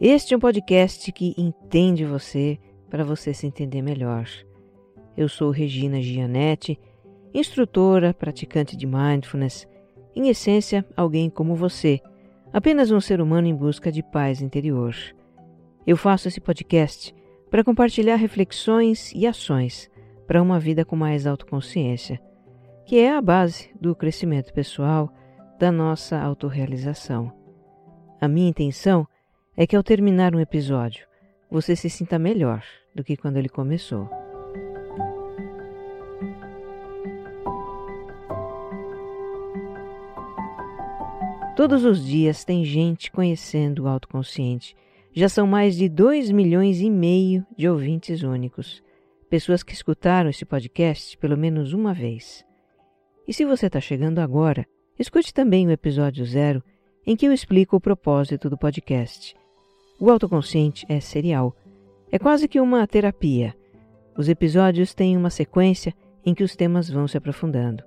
Este é um podcast que entende você para você se entender melhor. Eu sou Regina Gianetti, instrutora, praticante de mindfulness, em essência, alguém como você, apenas um ser humano em busca de paz interior. Eu faço esse podcast para compartilhar reflexões e ações para uma vida com mais autoconsciência, que é a base do crescimento pessoal da nossa autorrealização. A minha intenção é que ao terminar um episódio, você se sinta melhor do que quando ele começou. Todos os dias tem gente conhecendo o autoconsciente. Já são mais de 2 milhões e meio de ouvintes únicos, pessoas que escutaram esse podcast pelo menos uma vez. E se você está chegando agora, Escute também o episódio zero, em que eu explico o propósito do podcast. O autoconsciente é serial. É quase que uma terapia. Os episódios têm uma sequência em que os temas vão se aprofundando.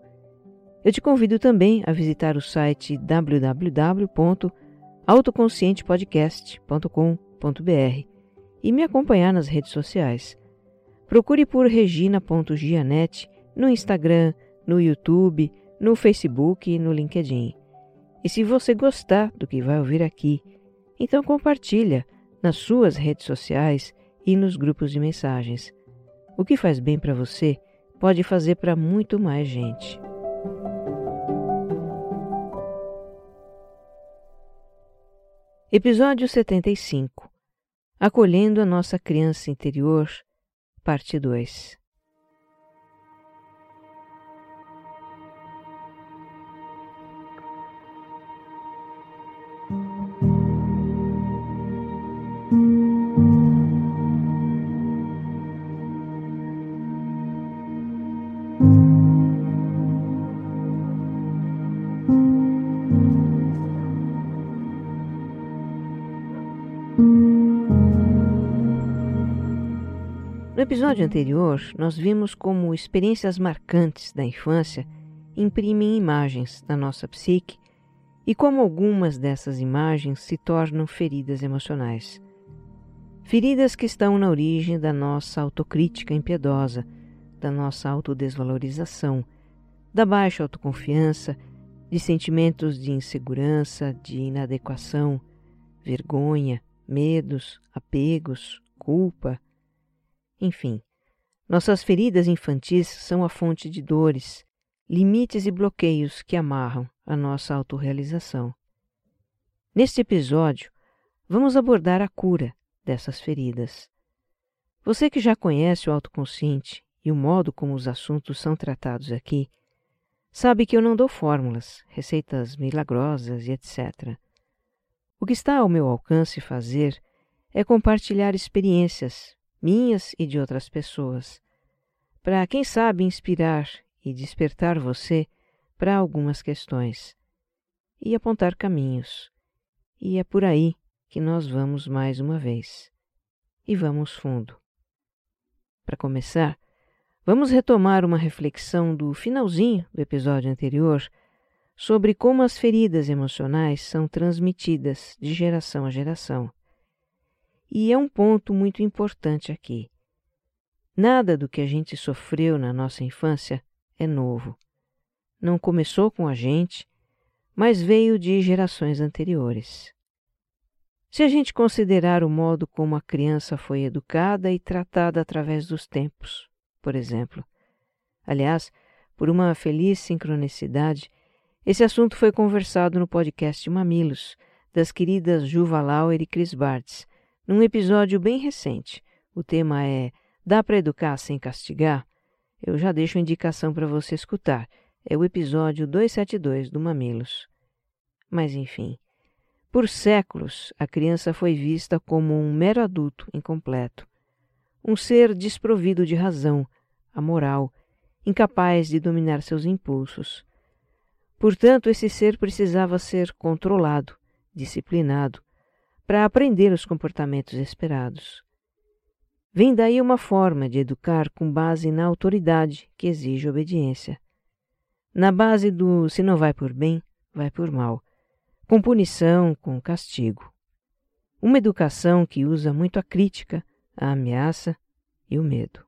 Eu te convido também a visitar o site www.autoconscientepodcast.com.br e me acompanhar nas redes sociais. Procure por regina.gianete no Instagram, no YouTube, no Facebook e no LinkedIn. E se você gostar do que vai ouvir aqui, então compartilha nas suas redes sociais e nos grupos de mensagens. O que faz bem para você pode fazer para muito mais gente. Episódio 75 Acolhendo a nossa criança interior, parte 2 episódio anterior, nós vimos como experiências marcantes da infância imprimem imagens na nossa psique e como algumas dessas imagens se tornam feridas emocionais. Feridas que estão na origem da nossa autocrítica impiedosa, da nossa autodesvalorização, da baixa autoconfiança, de sentimentos de insegurança, de inadequação, vergonha, medos, apegos, culpa enfim, nossas feridas infantis são a fonte de dores, limites e bloqueios que amarram a nossa autorrealização. Neste episódio, vamos abordar a cura dessas feridas. Você que já conhece o autoconsciente e o modo como os assuntos são tratados aqui, sabe que eu não dou fórmulas, receitas milagrosas e etc. O que está ao meu alcance fazer é compartilhar experiências, minhas e de outras pessoas, para, quem sabe, inspirar e despertar você para algumas questões e apontar caminhos. E é por aí que nós vamos mais uma vez. E vamos fundo. Para começar, vamos retomar uma reflexão do finalzinho do episódio anterior sobre como as feridas emocionais são transmitidas de geração a geração. E é um ponto muito importante aqui. Nada do que a gente sofreu na nossa infância é novo. Não começou com a gente, mas veio de gerações anteriores. Se a gente considerar o modo como a criança foi educada e tratada através dos tempos, por exemplo. Aliás, por uma feliz sincronicidade, esse assunto foi conversado no podcast Mamilos, das queridas Juva Lauer e Chris Bartz, num episódio bem recente. O tema é Dá para educar sem castigar? Eu já deixo a indicação para você escutar. É o episódio 272 do Mamilos. Mas enfim, por séculos a criança foi vista como um mero adulto incompleto, um ser desprovido de razão, amoral, incapaz de dominar seus impulsos. Portanto, esse ser precisava ser controlado, disciplinado, para aprender os comportamentos esperados. Vem daí uma forma de educar com base na autoridade que exige obediência. Na base do se não vai por bem, vai por mal, com punição, com castigo. Uma educação que usa muito a crítica, a ameaça e o medo.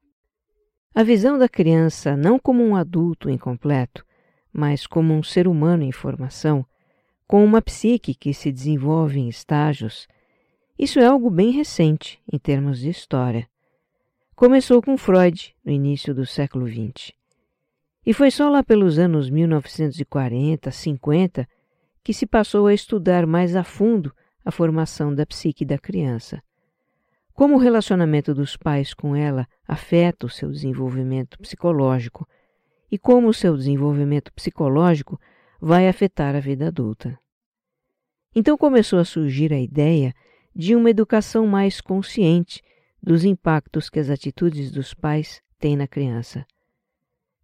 A visão da criança não como um adulto incompleto, mas como um ser humano em formação, com uma psique que se desenvolve em estágios, isso é algo bem recente em termos de história. Começou com Freud no início do século XX. E foi só lá pelos anos 1940, 50 que se passou a estudar mais a fundo a formação da psique da criança. Como o relacionamento dos pais com ela afeta o seu desenvolvimento psicológico e como o seu desenvolvimento psicológico vai afetar a vida adulta. Então começou a surgir a ideia de uma educação mais consciente dos impactos que as atitudes dos pais têm na criança.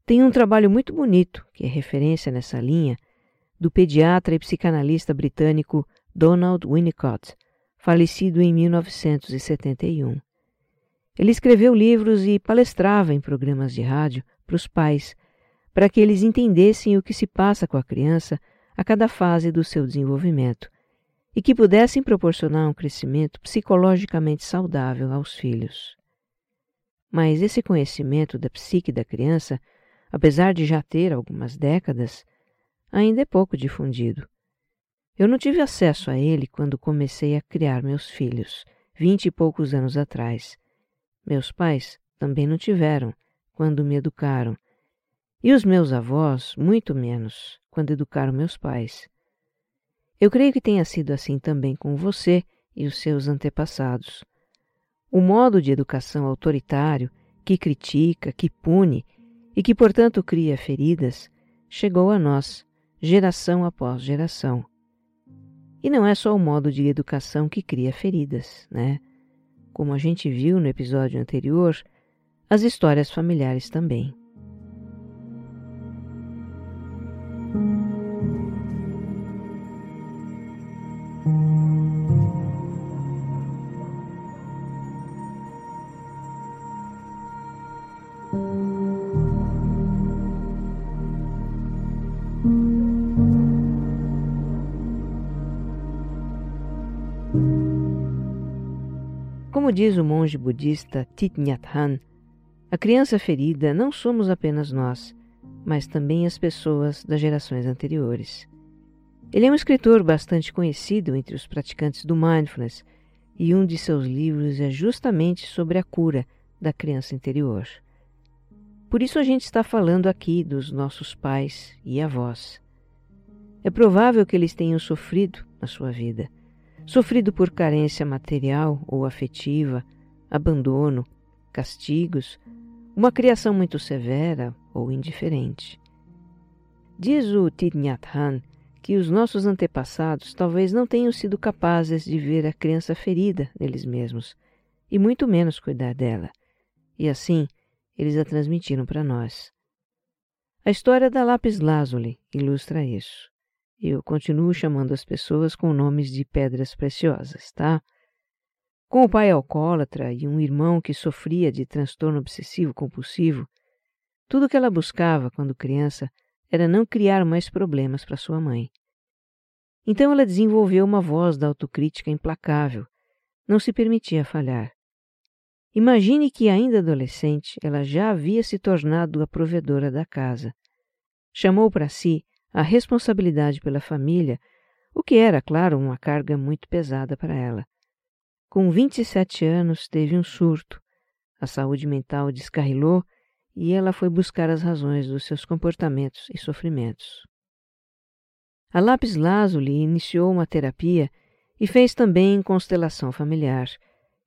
Tem um trabalho muito bonito, que é referência nessa linha, do pediatra e psicanalista britânico Donald Winnicott, falecido em 1971. Ele escreveu livros e palestrava em programas de rádio para os pais, para que eles entendessem o que se passa com a criança a cada fase do seu desenvolvimento e que pudessem proporcionar um crescimento psicologicamente saudável aos filhos. Mas esse conhecimento da psique da criança, apesar de já ter algumas décadas, ainda é pouco difundido. Eu não tive acesso a ele quando comecei a criar meus filhos, vinte e poucos anos atrás. Meus pais também não tiveram quando me educaram, e os meus avós, muito menos, quando educaram meus pais. Eu creio que tenha sido assim também com você e os seus antepassados. O modo de educação autoritário, que critica, que pune e que, portanto, cria feridas, chegou a nós, geração após geração. E não é só o modo de educação que cria feridas, né? Como a gente viu no episódio anterior, as histórias familiares também. Como diz o monge budista Thich Nhat Hanh, a criança ferida não somos apenas nós, mas também as pessoas das gerações anteriores. Ele é um escritor bastante conhecido entre os praticantes do mindfulness e um de seus livros é justamente sobre a cura da criança interior. Por isso a gente está falando aqui dos nossos pais e avós. É provável que eles tenham sofrido na sua vida sofrido por carência material ou afetiva, abandono, castigos, uma criação muito severa ou indiferente. Diz o Thich Nhat Hanh que os nossos antepassados talvez não tenham sido capazes de ver a criança ferida neles mesmos, e muito menos cuidar dela, e assim eles a transmitiram para nós. A história da lápis lazuli ilustra isso. Eu continuo chamando as pessoas com nomes de pedras preciosas, tá? Com o pai alcoólatra e um irmão que sofria de transtorno obsessivo compulsivo, tudo o que ela buscava quando criança era não criar mais problemas para sua mãe. Então ela desenvolveu uma voz da autocrítica implacável, não se permitia falhar. Imagine que, ainda adolescente, ela já havia se tornado a provedora da casa. Chamou para si a responsabilidade pela família, o que era, claro, uma carga muito pesada para ela. Com 27 anos, teve um surto. A saúde mental descarrilou e ela foi buscar as razões dos seus comportamentos e sofrimentos. A Lápis Lazuli iniciou uma terapia e fez também constelação familiar,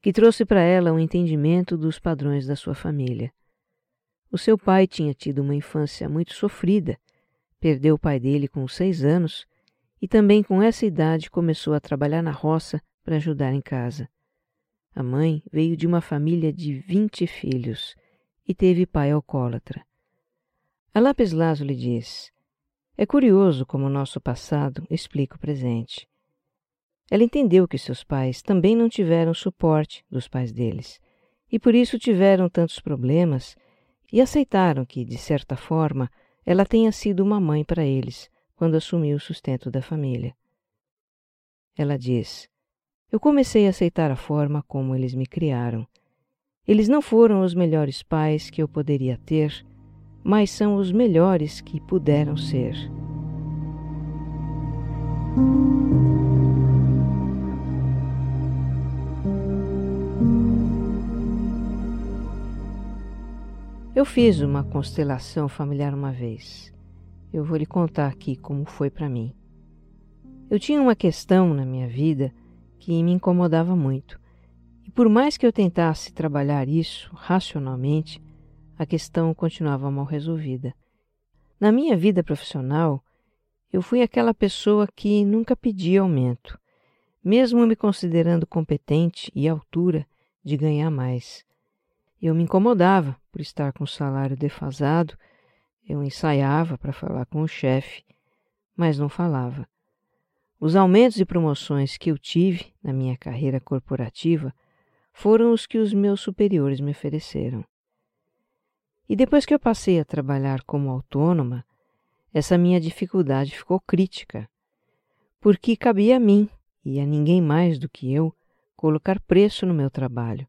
que trouxe para ela um entendimento dos padrões da sua família. O seu pai tinha tido uma infância muito sofrida Perdeu o pai dele com seis anos e também com essa idade começou a trabalhar na roça para ajudar em casa. a mãe, veio de uma família de vinte filhos e teve pai alcoólatra. A Lápis Lazuli diz: É curioso como o nosso passado explica o presente. Ela entendeu que seus pais também não tiveram suporte dos pais deles e por isso tiveram tantos problemas e aceitaram que, de certa forma, ela tenha sido uma mãe para eles quando assumiu o sustento da família. Ela diz: Eu comecei a aceitar a forma como eles me criaram. Eles não foram os melhores pais que eu poderia ter, mas são os melhores que puderam ser. Eu fiz uma constelação familiar uma vez. Eu vou lhe contar aqui como foi para mim. Eu tinha uma questão na minha vida que me incomodava muito. Por mais que eu tentasse trabalhar isso racionalmente, a questão continuava mal resolvida. Na minha vida profissional, eu fui aquela pessoa que nunca pedia aumento, mesmo me considerando competente e altura de ganhar mais. Eu me incomodava por estar com o salário defasado, eu ensaiava para falar com o chefe, mas não falava. Os aumentos e promoções que eu tive na minha carreira corporativa foram os que os meus superiores me ofereceram. E depois que eu passei a trabalhar como autônoma, essa minha dificuldade ficou crítica, porque cabia a mim e a ninguém mais do que eu colocar preço no meu trabalho,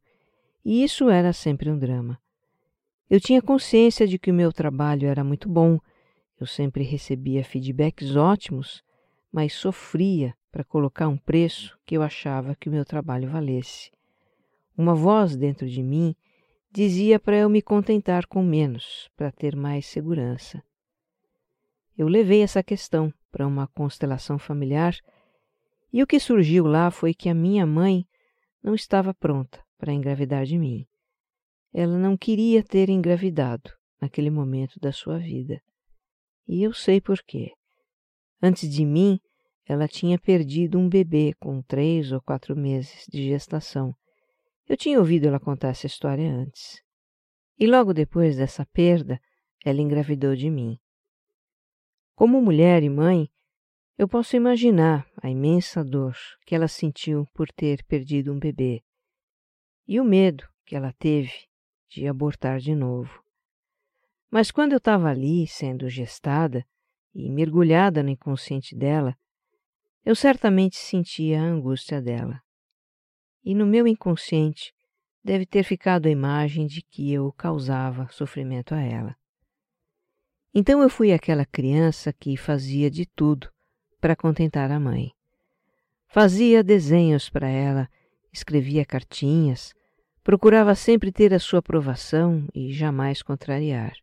e isso era sempre um drama. Eu tinha consciência de que o meu trabalho era muito bom, eu sempre recebia feedbacks ótimos, mas sofria para colocar um preço que eu achava que o meu trabalho valesse. Uma voz dentro de mim dizia para eu me contentar com menos, para ter mais segurança. Eu levei essa questão para uma constelação familiar e o que surgiu lá foi que a minha mãe não estava pronta para engravidar de mim. Ela não queria ter engravidado naquele momento da sua vida. E eu sei por quê. Antes de mim, ela tinha perdido um bebê com três ou quatro meses de gestação eu tinha ouvido ela contar essa história antes. E logo depois dessa perda, ela engravidou de mim. Como mulher e mãe, eu posso imaginar a imensa dor que ela sentiu por ter perdido um bebê e o medo que ela teve de abortar de novo. Mas quando eu estava ali, sendo gestada e mergulhada no inconsciente dela, eu certamente sentia a angústia dela e no meu inconsciente deve ter ficado a imagem de que eu causava sofrimento a ela. Então eu fui aquela criança que fazia de tudo para contentar a mãe. Fazia desenhos para ela, escrevia cartinhas, procurava sempre ter a sua aprovação e jamais contrariar.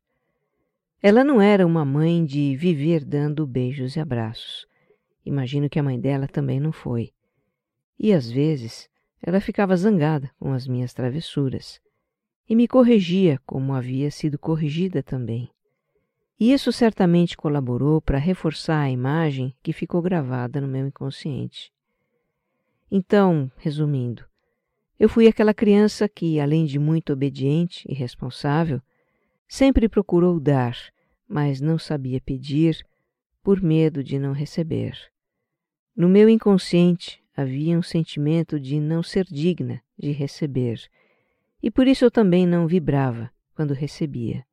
Ela não era uma mãe de viver dando beijos e abraços. Imagino que a mãe dela também não foi. E às vezes ela ficava zangada com as minhas travessuras e me corrigia como havia sido corrigida também. E isso certamente colaborou para reforçar a imagem que ficou gravada no meu inconsciente. Então, resumindo, eu fui aquela criança que, além de muito obediente e responsável, sempre procurou dar, mas não sabia pedir por medo de não receber. No meu inconsciente, havia um sentimento de não ser digna de receber, e por isso eu também não vibrava quando recebia.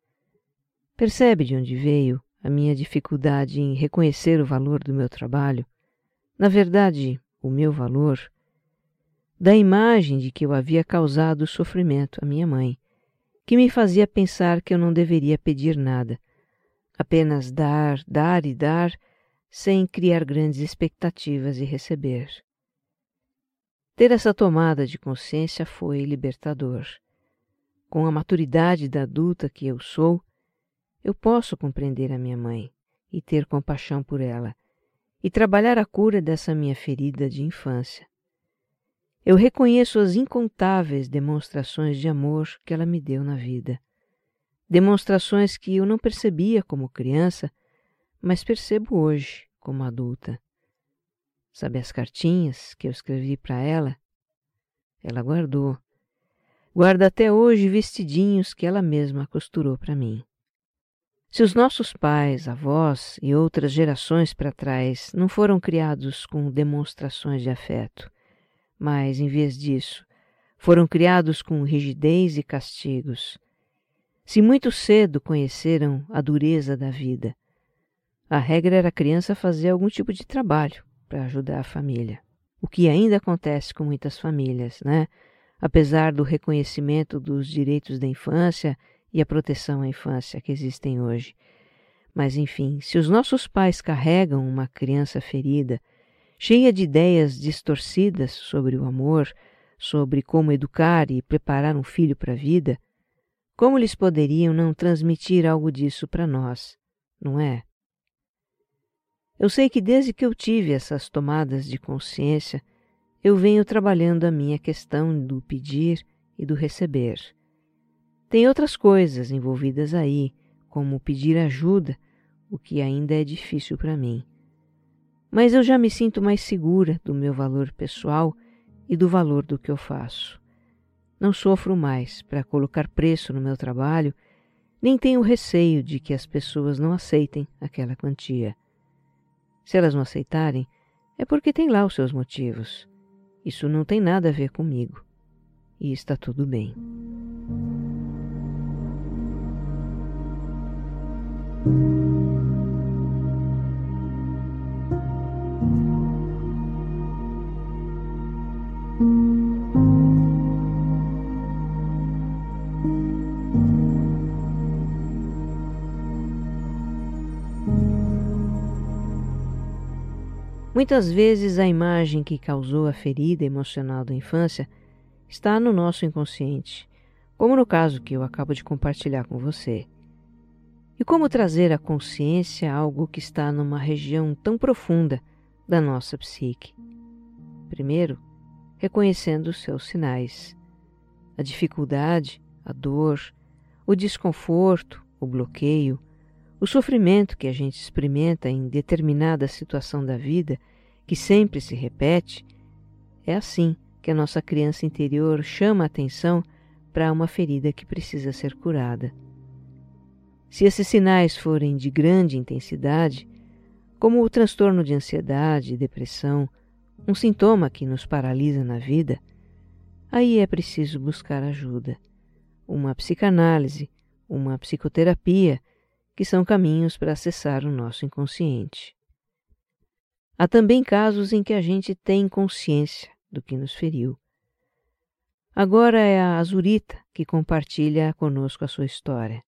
Percebe de onde veio a minha dificuldade em reconhecer o valor do meu trabalho? Na verdade, o meu valor? Da imagem de que eu havia causado sofrimento à minha mãe, que me fazia pensar que eu não deveria pedir nada, apenas dar, dar e dar, sem criar grandes expectativas e receber. Ter essa tomada de consciência foi libertador. Com a maturidade da adulta que eu sou, eu posso compreender a minha mãe e ter compaixão por ela e trabalhar a cura dessa minha ferida de infância. Eu reconheço as incontáveis demonstrações de amor que ela me deu na vida. Demonstrações que eu não percebia como criança, mas percebo hoje como adulta. Sabe as cartinhas que eu escrevi para ela? Ela guardou. Guarda até hoje vestidinhos que ela mesma costurou para mim. Se os nossos pais, avós e outras gerações para trás não foram criados com demonstrações de afeto, mas, em vez disso, foram criados com rigidez e castigos, se muito cedo conheceram a dureza da vida, a regra era a criança fazer algum tipo de trabalho para ajudar a família. O que ainda acontece com muitas famílias, né? Apesar do reconhecimento dos direitos da infância e a proteção à infância que existem hoje. Mas, enfim, se os nossos pais carregam uma criança ferida, cheia de ideias distorcidas sobre o amor, sobre como educar e preparar um filho para a vida, como eles poderiam não transmitir algo disso para nós, não é? Eu sei que desde que eu tive essas tomadas de consciência, eu venho trabalhando a minha questão do pedir e do receber. Tem outras coisas envolvidas aí, como pedir ajuda, o que ainda é difícil para mim. Mas eu já me sinto mais segura do meu valor pessoal e do valor do que eu faço. Não sofro mais para colocar preço no meu trabalho, nem tenho receio de que as pessoas não aceitem aquela quantia. Se elas não aceitarem, é porque tem lá os seus motivos. Isso não tem nada a ver comigo. E está tudo bem. Muitas vezes a imagem que causou a ferida emocional da infância está no nosso inconsciente, como no caso que eu acabo de compartilhar com você. E como trazer à consciência algo que está numa região tão profunda da nossa psique? Primeiro, reconhecendo os seus sinais. A dificuldade, a dor, o desconforto, o bloqueio, o sofrimento que a gente experimenta em determinada situação da vida, que sempre se repete, é assim que a nossa criança interior chama a atenção para uma ferida que precisa ser curada. Se esses sinais forem de grande intensidade, como o transtorno de ansiedade e depressão, um sintoma que nos paralisa na vida, aí é preciso buscar ajuda. Uma psicanálise, uma psicoterapia que são caminhos para acessar o nosso inconsciente. Há também casos em que a gente tem consciência do que nos feriu. Agora é a Azurita que compartilha conosco a sua história.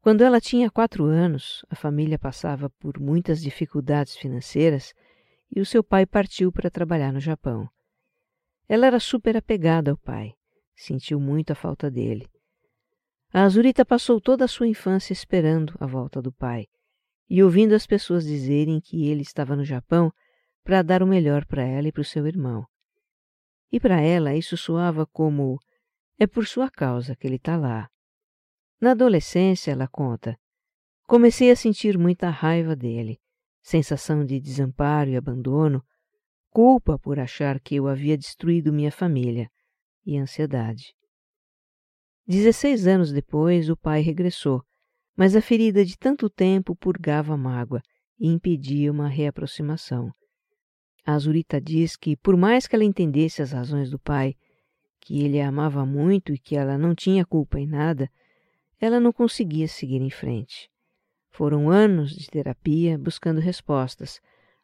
Quando ela tinha quatro anos, a família passava por muitas dificuldades financeiras e o seu pai partiu para trabalhar no Japão. Ela era super apegada ao pai, sentiu muito a falta dele. A Azurita passou toda a sua infância esperando a volta do pai e ouvindo as pessoas dizerem que ele estava no Japão para dar o melhor para ela e para o seu irmão. E para ela isso soava como: é por sua causa que ele está lá. Na adolescência, ela conta, comecei a sentir muita raiva dele, sensação de desamparo e abandono, culpa por achar que eu havia destruído minha família e ansiedade. Dezesseis anos depois, o pai regressou, mas a ferida de tanto tempo purgava a mágoa e impedia uma reaproximação. A Azurita diz que, por mais que ela entendesse as razões do pai, que ele a amava muito e que ela não tinha culpa em nada, ela não conseguia seguir em frente. Foram anos de terapia buscando respostas,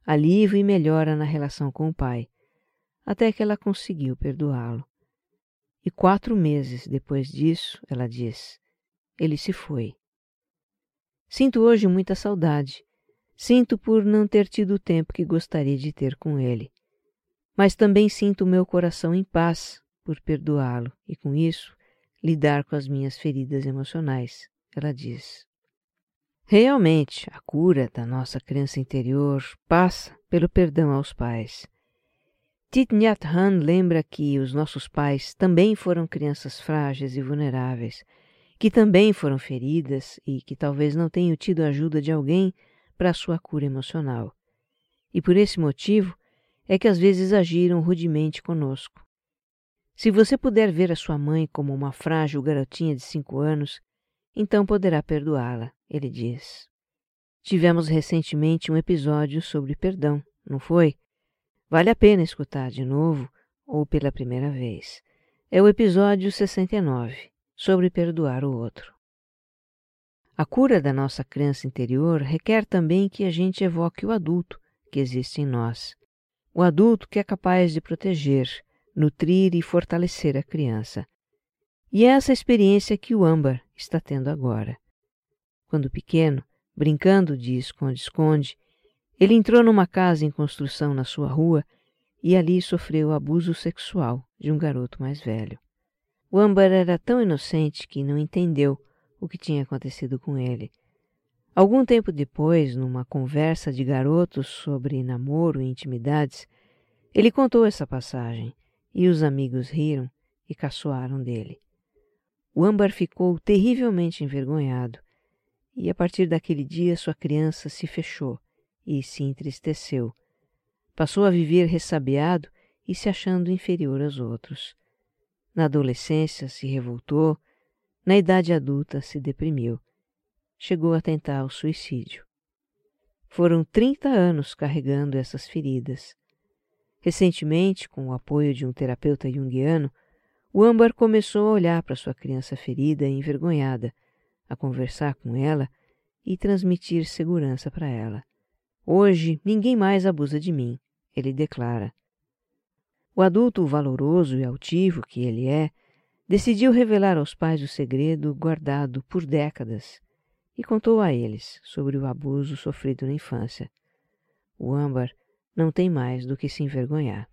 alívio e melhora na relação com o pai, até que ela conseguiu perdoá-lo. E quatro meses depois disso, ela diz, ele se foi. Sinto hoje muita saudade. Sinto por não ter tido o tempo que gostaria de ter com ele. Mas também sinto o meu coração em paz por perdoá-lo e, com isso, lidar com as minhas feridas emocionais, ela diz. Realmente, a cura da nossa criança interior passa pelo perdão aos pais. Thich Nhat Hanh lembra que os nossos pais também foram crianças frágeis e vulneráveis, que também foram feridas e que talvez não tenham tido a ajuda de alguém para sua cura emocional. E por esse motivo é que às vezes agiram rudemente conosco. Se você puder ver a sua mãe como uma frágil garotinha de cinco anos, então poderá perdoá-la, ele diz. Tivemos recentemente um episódio sobre perdão, não foi? Vale a pena escutar de novo ou pela primeira vez. É o episódio 69, sobre perdoar o outro. A cura da nossa criança interior requer também que a gente evoque o adulto que existe em nós. O adulto que é capaz de proteger, nutrir e fortalecer a criança. E é essa experiência que o âmbar está tendo agora. Quando pequeno, brincando de esconde-esconde, ele entrou numa casa em construção na sua rua e ali sofreu abuso sexual de um garoto mais velho. O âmbar era tão inocente que não entendeu o que tinha acontecido com ele. Algum tempo depois, numa conversa de garotos sobre namoro e intimidades, ele contou essa passagem e os amigos riram e caçoaram dele. O âmbar ficou terrivelmente envergonhado e a partir daquele dia sua criança se fechou e se entristeceu. Passou a viver ressabiado e se achando inferior aos outros. Na adolescência se revoltou, na idade adulta se deprimiu. Chegou a tentar o suicídio. Foram 30 anos carregando essas feridas. Recentemente, com o apoio de um terapeuta junguiano, o âmbar começou a olhar para sua criança ferida e envergonhada, a conversar com ela e transmitir segurança para ela. Hoje ninguém mais abusa de mim, ele declara. O adulto valoroso e altivo que ele é, decidiu revelar aos pais o segredo guardado por décadas e contou a eles sobre o abuso sofrido na infância. O âmbar não tem mais do que se envergonhar.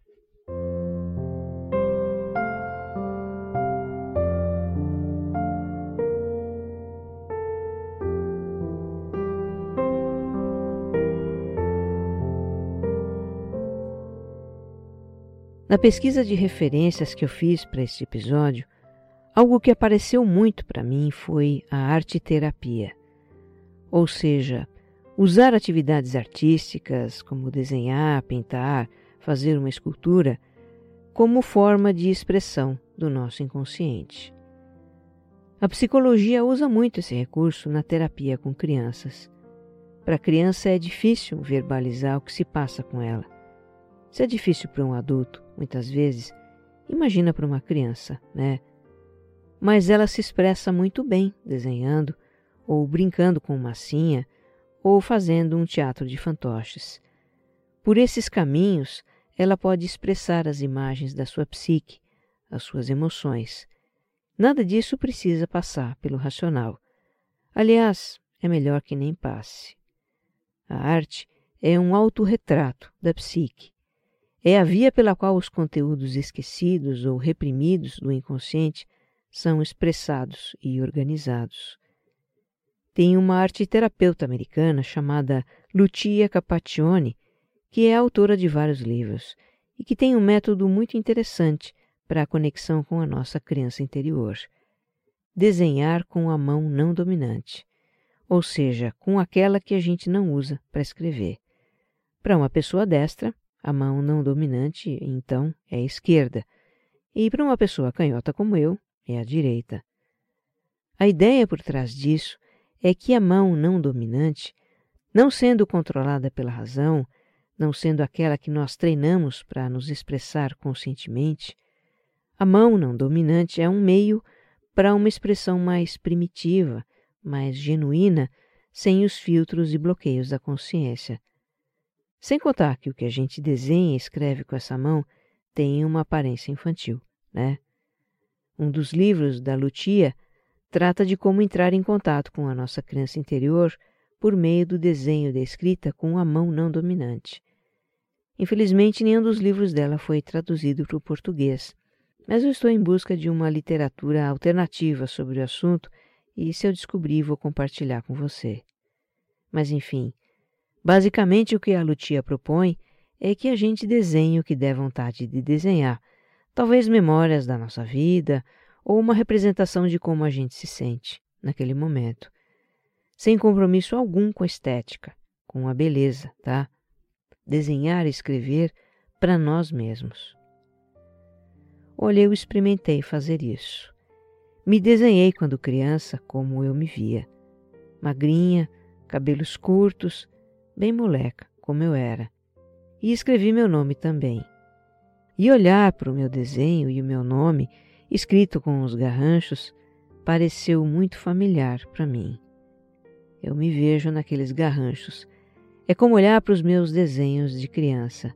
Na pesquisa de referências que eu fiz para este episódio, algo que apareceu muito para mim foi a arte terapia. Ou seja, Usar atividades artísticas, como desenhar, pintar, fazer uma escultura, como forma de expressão do nosso inconsciente. A psicologia usa muito esse recurso na terapia com crianças. Para a criança é difícil verbalizar o que se passa com ela. Se é difícil para um adulto, muitas vezes, imagina para uma criança, né? Mas ela se expressa muito bem desenhando ou brincando com massinha ou fazendo um teatro de fantoches. Por esses caminhos, ela pode expressar as imagens da sua psique, as suas emoções. Nada disso precisa passar pelo racional. Aliás, é melhor que nem passe. A arte é um autorretrato da psique. É a via pela qual os conteúdos esquecidos ou reprimidos do inconsciente são expressados e organizados tem uma arteterapeuta americana chamada Lucia Capaccioni, que é autora de vários livros e que tem um método muito interessante para a conexão com a nossa criança interior. Desenhar com a mão não dominante, ou seja, com aquela que a gente não usa para escrever. Para uma pessoa destra, a mão não dominante, então, é a esquerda, e para uma pessoa canhota como eu, é a direita. A ideia por trás disso é que a mão não dominante, não sendo controlada pela razão, não sendo aquela que nós treinamos para nos expressar conscientemente, a mão não dominante é um meio para uma expressão mais primitiva, mais genuína, sem os filtros e bloqueios da consciência. Sem contar que o que a gente desenha e escreve com essa mão tem uma aparência infantil, né? Um dos livros da Lutia trata de como entrar em contato com a nossa criança interior por meio do desenho da escrita com a mão não dominante. Infelizmente, nenhum dos livros dela foi traduzido para o português, mas eu estou em busca de uma literatura alternativa sobre o assunto e, se eu descobrir, vou compartilhar com você. Mas, enfim, basicamente o que a Lutia propõe é que a gente desenhe o que der vontade de desenhar, talvez memórias da nossa vida ou uma representação de como a gente se sente naquele momento, sem compromisso algum com a estética, com a beleza, tá? Desenhar e escrever para nós mesmos. olha, eu experimentei fazer isso. Me desenhei quando criança como eu me via. Magrinha, cabelos curtos, bem moleca, como eu era. E escrevi meu nome também. E olhar para o meu desenho e o meu nome, escrito com os garranchos, pareceu muito familiar para mim. Eu me vejo naqueles garranchos. É como olhar para os meus desenhos de criança.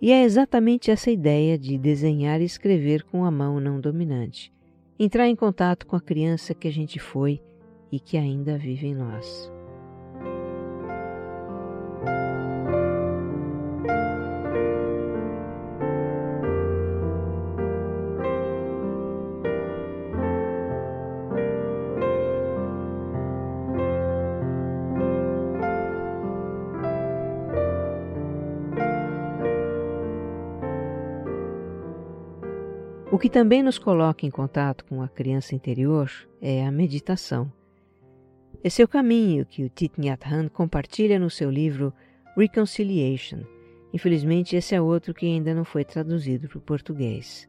E é exatamente essa ideia de desenhar e escrever com a mão não dominante. Entrar em contato com a criança que a gente foi e que ainda vive em nós. O que também nos coloca em contato com a criança interior é a meditação. Esse é o caminho que o Thich Nhat Hanh compartilha no seu livro Reconciliation. Infelizmente, esse é outro que ainda não foi traduzido para o português.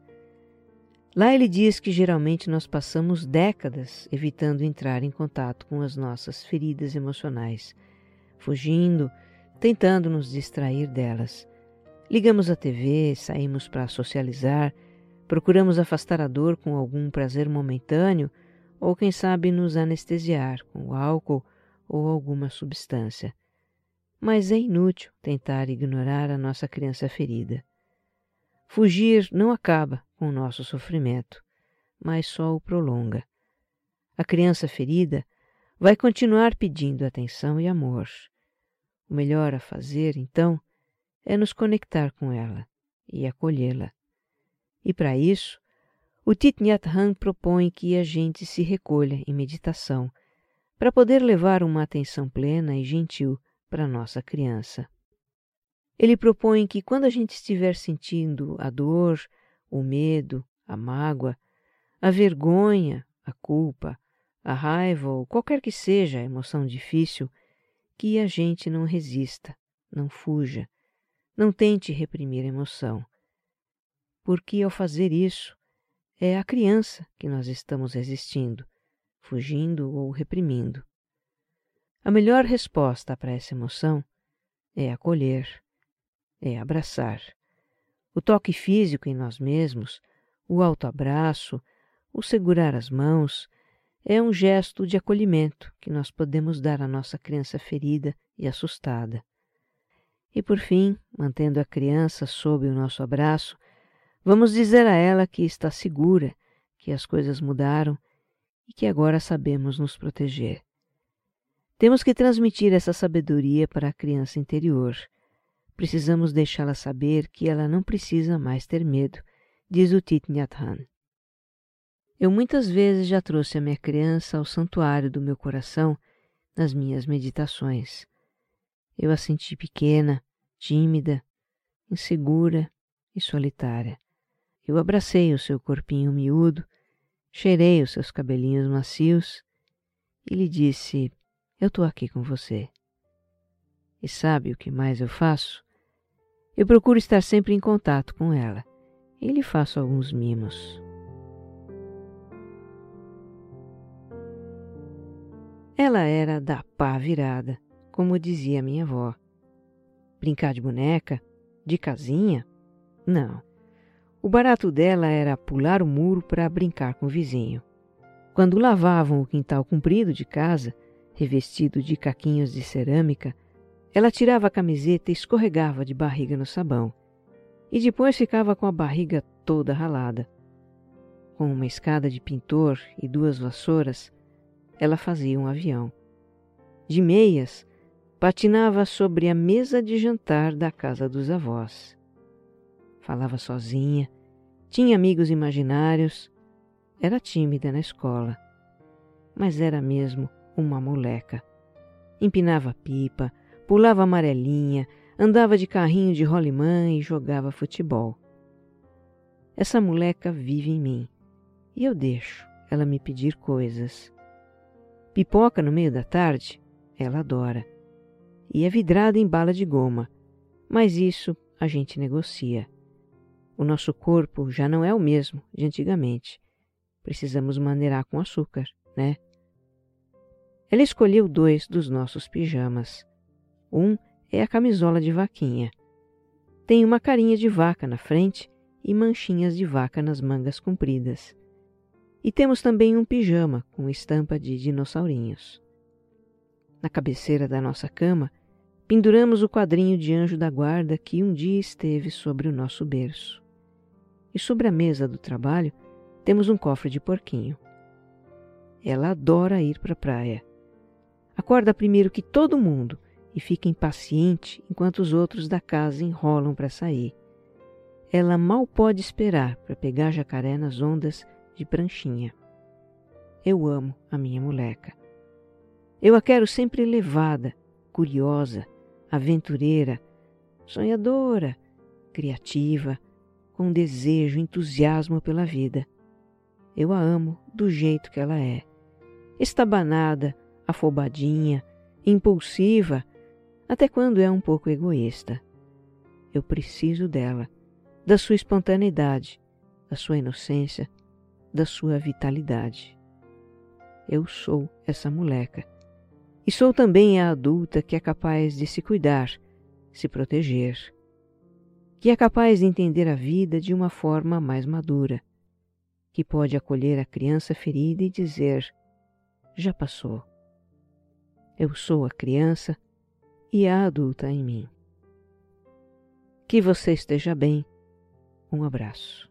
Lá ele diz que geralmente nós passamos décadas evitando entrar em contato com as nossas feridas emocionais, fugindo, tentando nos distrair delas. Ligamos a TV, saímos para socializar Procuramos afastar a dor com algum prazer momentâneo ou, quem sabe, nos anestesiar com álcool ou alguma substância. Mas é inútil tentar ignorar a nossa criança ferida. Fugir não acaba com o nosso sofrimento, mas só o prolonga. A criança ferida vai continuar pedindo atenção e amor. O melhor a fazer, então, é nos conectar com ela e acolhê-la. E para isso, o Thich Hanh propõe que a gente se recolha em meditação, para poder levar uma atenção plena e gentil para nossa criança. Ele propõe que quando a gente estiver sentindo a dor, o medo, a mágoa, a vergonha, a culpa, a raiva ou qualquer que seja a emoção difícil, que a gente não resista, não fuja, não tente reprimir a emoção porque ao fazer isso é a criança que nós estamos resistindo, fugindo ou reprimindo. A melhor resposta para essa emoção é acolher, é abraçar. O toque físico em nós mesmos, o autoabraço, o segurar as mãos, é um gesto de acolhimento que nós podemos dar à nossa criança ferida e assustada. E por fim, mantendo a criança sob o nosso abraço, Vamos dizer a ela que está segura, que as coisas mudaram e que agora sabemos nos proteger. Temos que transmitir essa sabedoria para a criança interior. Precisamos deixá-la saber que ela não precisa mais ter medo, diz o Thich. Eu muitas vezes já trouxe a minha criança ao santuário do meu coração nas minhas meditações. Eu a senti pequena, tímida, insegura e solitária. Eu abracei o seu corpinho miúdo, cheirei os seus cabelinhos macios e lhe disse: Eu estou aqui com você. E sabe o que mais eu faço? Eu procuro estar sempre em contato com ela e lhe faço alguns mimos. Ela era da pá virada, como dizia minha avó. Brincar de boneca? De casinha? Não. O barato dela era pular o muro para brincar com o vizinho. Quando lavavam o quintal comprido de casa, revestido de caquinhos de cerâmica, ela tirava a camiseta e escorregava de barriga no sabão. E depois ficava com a barriga toda ralada. Com uma escada de pintor e duas vassouras, ela fazia um avião. De meias, patinava sobre a mesa de jantar da casa dos avós. Falava sozinha, tinha amigos imaginários, era tímida na escola, mas era mesmo uma moleca. Empinava pipa, pulava amarelinha, andava de carrinho de rolimã e jogava futebol. Essa moleca vive em mim e eu deixo ela me pedir coisas. Pipoca no meio da tarde, ela adora. E é vidrada em bala de goma, mas isso a gente negocia. O nosso corpo já não é o mesmo de antigamente. Precisamos maneirar com açúcar, né? Ela escolheu dois dos nossos pijamas. Um é a camisola de vaquinha. Tem uma carinha de vaca na frente e manchinhas de vaca nas mangas compridas. E temos também um pijama com estampa de dinossaurinhos. Na cabeceira da nossa cama, penduramos o quadrinho de anjo da guarda que um dia esteve sobre o nosso berço. E sobre a mesa do trabalho temos um cofre de porquinho. Ela adora ir para a praia. Acorda primeiro que todo mundo e fica impaciente enquanto os outros da casa enrolam para sair. Ela mal pode esperar para pegar jacaré nas ondas de pranchinha. Eu amo a minha moleca. Eu a quero sempre elevada, curiosa, aventureira, sonhadora, criativa, com desejo, entusiasmo pela vida. Eu a amo do jeito que ela é. Estabanada, afobadinha, impulsiva, até quando é um pouco egoísta. Eu preciso dela, da sua espontaneidade, da sua inocência, da sua vitalidade. Eu sou essa moleca. E sou também a adulta que é capaz de se cuidar, se proteger, que é capaz de entender a vida de uma forma mais madura, que pode acolher a criança ferida e dizer: já passou. Eu sou a criança e a adulta em mim. Que você esteja bem. Um abraço.